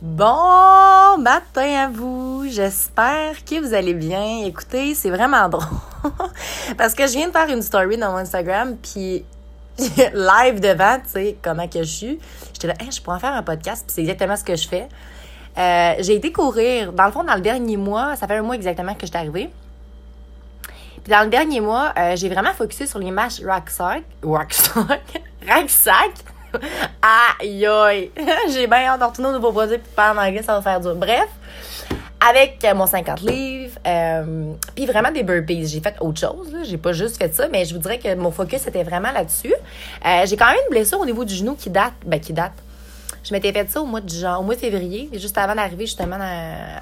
Bon matin à vous. J'espère que vous allez bien. Écoutez, c'est vraiment drôle parce que je viens de faire une story dans mon Instagram puis live devant, tu sais, comment que je suis. J'étais là, hey, je pourrais faire un podcast, puis c'est exactement ce que je fais. Euh, j'ai été courir, dans le fond, dans le dernier mois, ça fait un mois exactement que je suis arrivée. Puis dans le dernier mois, euh, j'ai vraiment focusé sur l'image rucksack. Rucksack? rucksack? aïe aïe! j'ai bien hâte de retourner au nouveau produit puis parler en ça va faire dur. Bref, avec euh, mon 50 livres, euh, puis vraiment des burpees. J'ai fait autre chose, j'ai pas juste fait ça, mais je vous dirais que mon focus était vraiment là-dessus. Euh, j'ai quand même une blessure au niveau du genou qui date, ben qui date. Je m'étais fait ça au mois de genre, au mois de février, juste avant d'arriver justement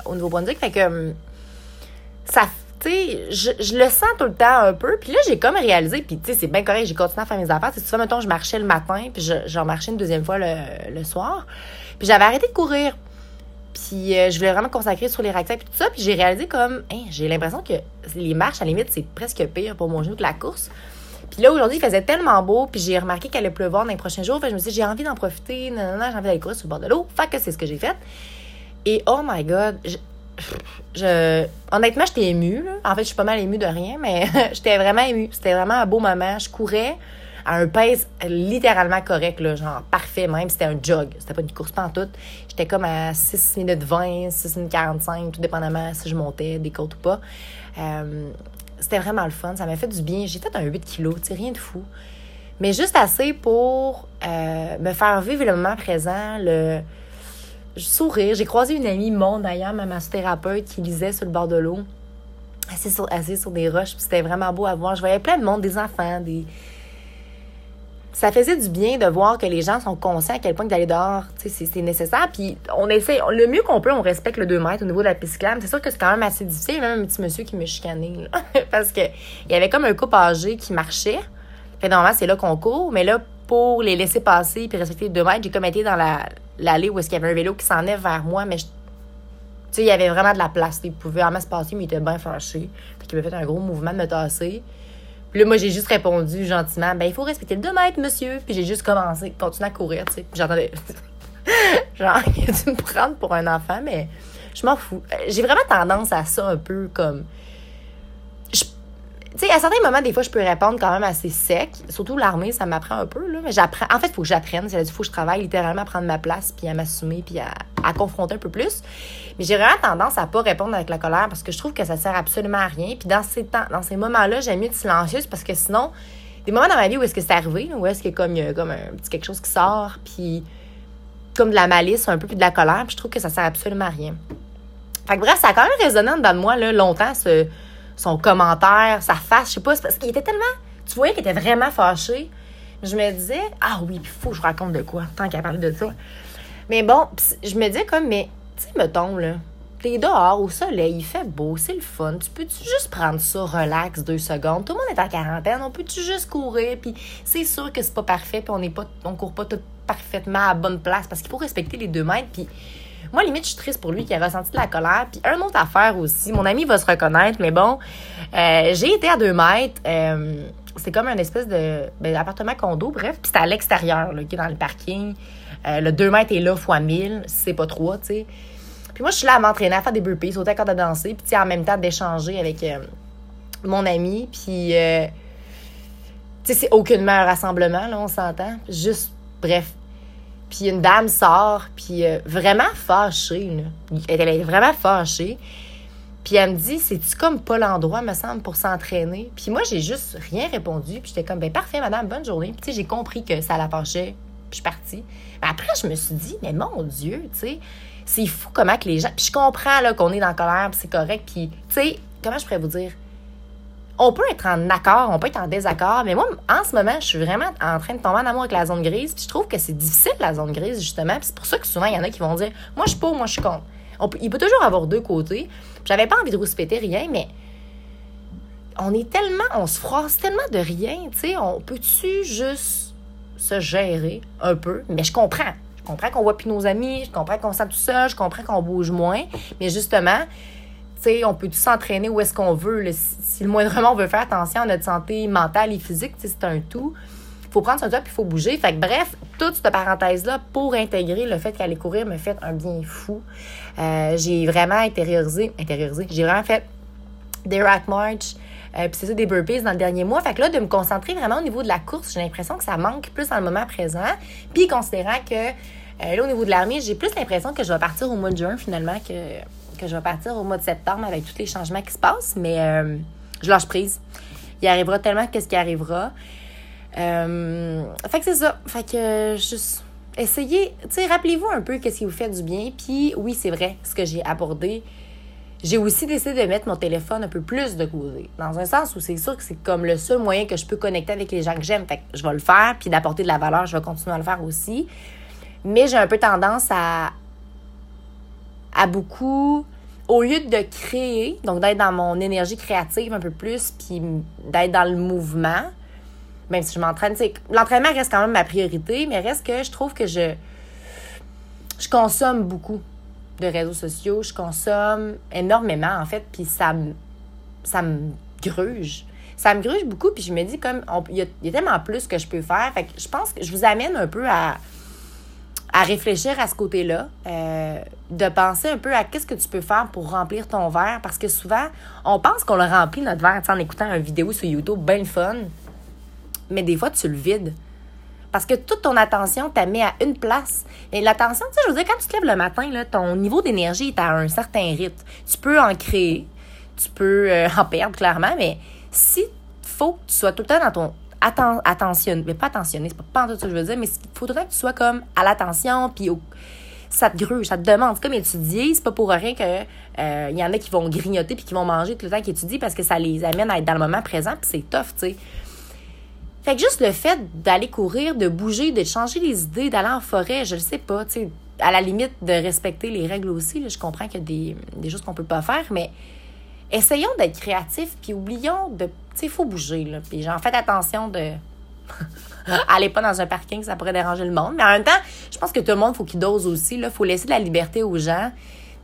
au Nouveau-Brunswick. Fait que ça je, le sens tout le temps un peu. Puis là, j'ai comme réalisé, puis tu sais, c'est bien correct, j'ai continué à faire mes affaires. Tu sais, mettons, je marchais le matin, puis j'en marchais une deuxième fois le, soir. Puis j'avais arrêté de courir. Puis euh, je voulais vraiment me consacrer sur les racks et tout ça. Puis j'ai réalisé comme, hein, j'ai l'impression que les marches, à la limite, c'est presque pire pour mon genou que la course. Puis là, aujourd'hui, il faisait tellement beau, puis j'ai remarqué qu'elle allait pleuvoir dans les prochains jours. Fait je me suis dit, j'ai envie d'en profiter, non, non, j'ai envie d'aller courir sur le bord de l'eau. Fait que c'est ce que j'ai fait. Et oh my God, je, honnêtement, j'étais émue. Là. En fait, je suis pas mal émue de rien, mais j'étais vraiment émue. C'était vraiment un beau moment. Je courais à un pace littéralement correct, genre parfait même. C'était un jog. C'était pas une course pantoute. J'étais comme à 6 minutes 20, 6 minutes 45, tout dépendamment si je montais des côtes ou pas. Euh, c'était vraiment le fun. Ça m'a fait du bien. J'ai fait un 8 kilos, tu rien de fou. Mais juste assez pour euh, me faire vivre le moment présent, le sourire. J'ai croisé une amie, Monde d'ailleurs, ma massothérapeute, qui lisait sur le bord de l'eau, assise sur, sur des roches, puis c'était vraiment beau à voir. Je voyais plein de monde, des enfants, des. Ça faisait du bien de voir que les gens sont conscients à quel point d'aller dehors, c'est nécessaire. Puis on essaie, le mieux qu'on peut, on respecte le 2 mètres au niveau de la piste C'est sûr que c'est quand même assez difficile. Même un petit monsieur qui me chicanait, parce que il y avait comme un couple âgé qui marchait. Fait normalement, c'est là qu'on court, mais là, pour les laisser passer puis respecter les 2 mètres, j'ai comme été dans la, l'allée où est-ce qu'il y avait un vélo qui s'en est vers moi, mais tu sais, il y avait vraiment de la place. Il pouvait vraiment se passer, mais il était bien fâché. Fait qu'il m'a fait un gros mouvement de me tasser. Puis là, moi, j'ai juste répondu gentiment, ben, il faut respecter le 2 mètres, monsieur. Puis j'ai juste commencé, continué à courir, tu sais. J'entendais. Genre, il a dû me prendre pour un enfant, mais je m'en fous. J'ai vraiment tendance à ça un peu comme tu à certains moments, des fois, je peux répondre quand même assez sec. Surtout l'armée, ça m'apprend un peu, là. Mais j'apprends. En fait, il faut que j'apprenne. Il faut que je travaille littéralement à prendre ma place, puis à m'assumer, puis à, confronter un peu plus. Mais j'ai vraiment tendance à pas répondre avec la colère parce que je trouve que ça sert absolument à rien. Puis dans ces temps, dans ces moments-là, j'aime mieux être silencieuse parce que sinon, des moments dans ma vie où est-ce que c'est arrivé, où est-ce qu'il y a comme, comme un petit quelque chose qui sort, puis comme de la malice, un peu plus de la colère, puis je trouve que ça sert absolument à rien. Fait que bref, ça a quand même résonné dans moi, là, longtemps, ce son commentaire, sa face, je sais pas, parce qu'il était tellement. Tu voyais qu'il était vraiment fâché. Je me disais, ah oui, il faut que je raconte de quoi, tant qu'à parler de ça. Mais bon, je me disais comme, mais, tu sais, mettons, là, t'es dehors au soleil, il fait beau, c'est le fun. Tu peux-tu juste prendre ça, relax, deux secondes? Tout le monde est en quarantaine, on peut-tu juste courir? Puis c'est sûr que c'est pas parfait, puis on n'est pas, on court pas tout parfaitement à bonne place parce qu'il faut respecter les deux mètres. Puis moi, limite, je suis triste pour lui qui a ressenti de la colère. Puis, un autre affaire aussi, mon ami va se reconnaître, mais bon, euh, j'ai été à deux mètres. Euh, c'est comme un espèce de ben, appartement condo, bref. Puis c'était à l'extérieur, là, qui dans le parking. Euh, le 2 mètres est là fois 1000, c'est pas trop, tu sais. Puis moi, je suis là à m'entraîner, à faire des burpees, sauter à corde à danser, puis en même temps d'échanger avec mon ami. Puis, tu sais, c'est aucunement un rassemblement, là, on s'entend. Juste, bref, puis une dame sort, puis euh, vraiment fâchée, là. Elle est vraiment fâchée. Puis elle me dit, c'est-tu comme pas l'endroit, me semble, pour s'entraîner? Puis moi, j'ai juste rien répondu. Puis j'étais comme, ben parfait, madame, bonne journée. Puis tu sais, j'ai compris que ça la fâchait. Puis je suis partie. Mais après, je me suis dit, mais mon Dieu, tu sais, c'est fou comment que les gens... Puis je comprends, qu'on est dans la colère, puis c'est correct. Puis, tu sais, comment je pourrais vous dire? On peut être en accord, on peut être en désaccord, mais moi, en ce moment, je suis vraiment en train de tomber en amour avec la zone grise, puis je trouve que c'est difficile, la zone grise, justement, puis c'est pour ça que souvent, il y en a qui vont dire « Moi, je suis pour, moi, je suis contre. » Il peut toujours avoir deux côtés. J'avais pas envie de rouspéter rien, mais on est tellement, on se froisse tellement de rien, tu sais, on peut-tu juste se gérer un peu? Mais je comprends. Je comprends qu'on voit plus nos amis, je comprends qu'on sent tout seul, je comprends qu'on bouge moins, mais justement, on peut tout s'entraîner où est-ce qu'on veut. Si, le moindrement on veut faire attention à notre santé mentale et physique, c'est un tout. faut prendre son job puis il faut bouger. Fait que bref, toute cette parenthèse-là pour intégrer le fait qu'aller courir me fait un bien fou. Euh, j'ai vraiment intériorisé, intériorisé, j'ai vraiment fait des rack march, euh, puis c'est ça, des burpees dans le dernier mois. Fait que là, de me concentrer vraiment au niveau de la course, j'ai l'impression que ça manque plus dans le moment présent. Puis considérant que euh, là, au niveau de l'armée, j'ai plus l'impression que je vais partir au mois de juin finalement que, que je vais partir au mois de septembre avec tous les changements qui se passent. Mais je lâche prise. Il arrivera tellement qu'est-ce qui arrivera. Euh, fait que c'est ça. Fait que juste essayez, tu sais, rappelez-vous un peu qu'est-ce qui vous fait du bien. Puis oui, c'est vrai, ce que j'ai abordé. J'ai aussi décidé de mettre mon téléphone un peu plus de côté. Dans un sens où c'est sûr que c'est comme le seul moyen que je peux connecter avec les gens que j'aime. Fait que je vais le faire, puis d'apporter de la valeur, je vais continuer à le faire aussi. Mais j'ai un peu tendance à, à beaucoup au lieu de créer, donc d'être dans mon énergie créative un peu plus, puis d'être dans le mouvement, même si je m'entraîne, l'entraînement reste quand même ma priorité, mais reste que je trouve que je, je consomme beaucoup de réseaux sociaux, je consomme énormément en fait, puis ça me, ça me gruge. Ça me gruge beaucoup, puis je me dis comme, il y, a tellement plus que je peux faire. Fait que je pense que je vous amène un peu à, à réfléchir à ce côté-là, euh, de penser un peu à qu'est-ce que tu peux faire pour remplir ton verre, parce que souvent, on pense qu'on le remplit notre verre en écoutant une vidéo sur YouTube, bien fun, mais des fois, tu le vides. Parce que toute ton attention t'a mis à une place. Et l'attention, tu sais, je veux dire, quand tu te lèves le matin, ton niveau d'énergie est à un certain rythme. Tu peux en créer, tu peux euh, en perdre, clairement, mais si faut que tu sois tout le temps dans ton atten attention, mais pas attentionné, c'est pas, pas tout ce que je veux dire, mais il temps que tu sois comme à l'attention, puis ça te gruge, ça te demande. Comme étudier, c'est pas pour rien que euh, il y en a qui vont grignoter puis qui vont manger tout le temps qu'ils étudient parce que ça les amène à être dans le moment présent, puis c'est tough, tu sais. Fait que juste le fait d'aller courir, de bouger, de changer les idées, d'aller en forêt, je le sais pas, tu sais, à la limite de respecter les règles aussi, je comprends qu'il y a des, des choses qu'on peut pas faire, mais essayons d'être créatifs, puis oublions de. Tu sais, il faut bouger, là. Puis, genre, faites attention de. Allez pas dans un parking, ça pourrait déranger le monde. Mais en même temps, je pense que tout le monde, faut qu'il dose aussi, là. Faut laisser de la liberté aux gens.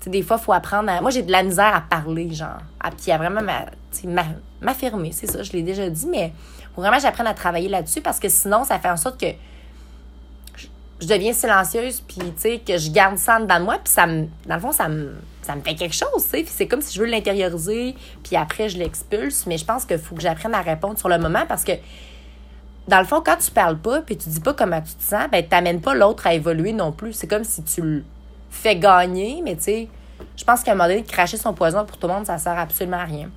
Tu sais, des fois, faut apprendre à. Moi, j'ai de la misère à parler, genre. À, puis à vraiment m'affirmer, c'est ça, je l'ai déjà dit, mais faut vraiment que j'apprenne à travailler là-dessus parce que sinon, ça fait en sorte que je deviens silencieuse, puis tu sais, que je garde ça dans moi, puis ça me, dans le fond, ça me, ça me fait quelque chose, tu sais. C'est comme si je veux l'intérioriser, puis après, je l'expulse. Mais je pense qu'il faut que j'apprenne à répondre sur le moment parce que, dans le fond, quand tu parles pas, puis tu dis pas comment tu te sens, ben, t'amènes pas l'autre à évoluer non plus. C'est comme si tu le fais gagner, mais tu sais, je pense qu'à un moment donné, cracher son poison pour tout le monde, ça sert absolument à rien.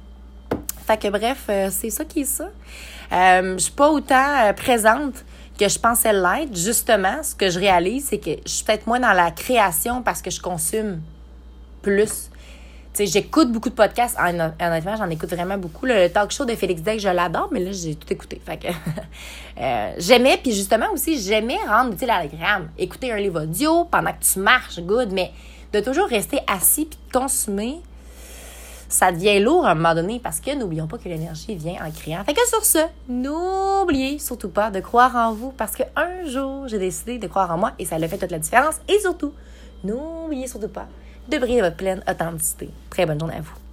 Fait que bref, euh, c'est ça qui est ça. Euh, je suis pas autant euh, présente que je pensais l'être. Justement, ce que je réalise, c'est que je suis peut-être moins dans la création parce que je consomme plus. Tu sais, j'écoute beaucoup de podcasts. Honnêtement, j'en écoute vraiment beaucoup. Le talk show de Félix Deck, je l'adore, mais là, j'ai tout écouté. Fait que euh, j'aimais, puis justement aussi, j'aimais rendre utile à l'agréable. Écouter un livre audio pendant que tu marches, good, mais de toujours rester assis puis consommer, ça devient lourd à un moment donné parce que n'oublions pas que l'énergie vient en créant. Fait que sur ce, n'oubliez surtout pas de croire en vous parce qu'un jour, j'ai décidé de croire en moi et ça a fait toute la différence. Et surtout, n'oubliez surtout pas de briller votre pleine authenticité. Très bonne journée à vous.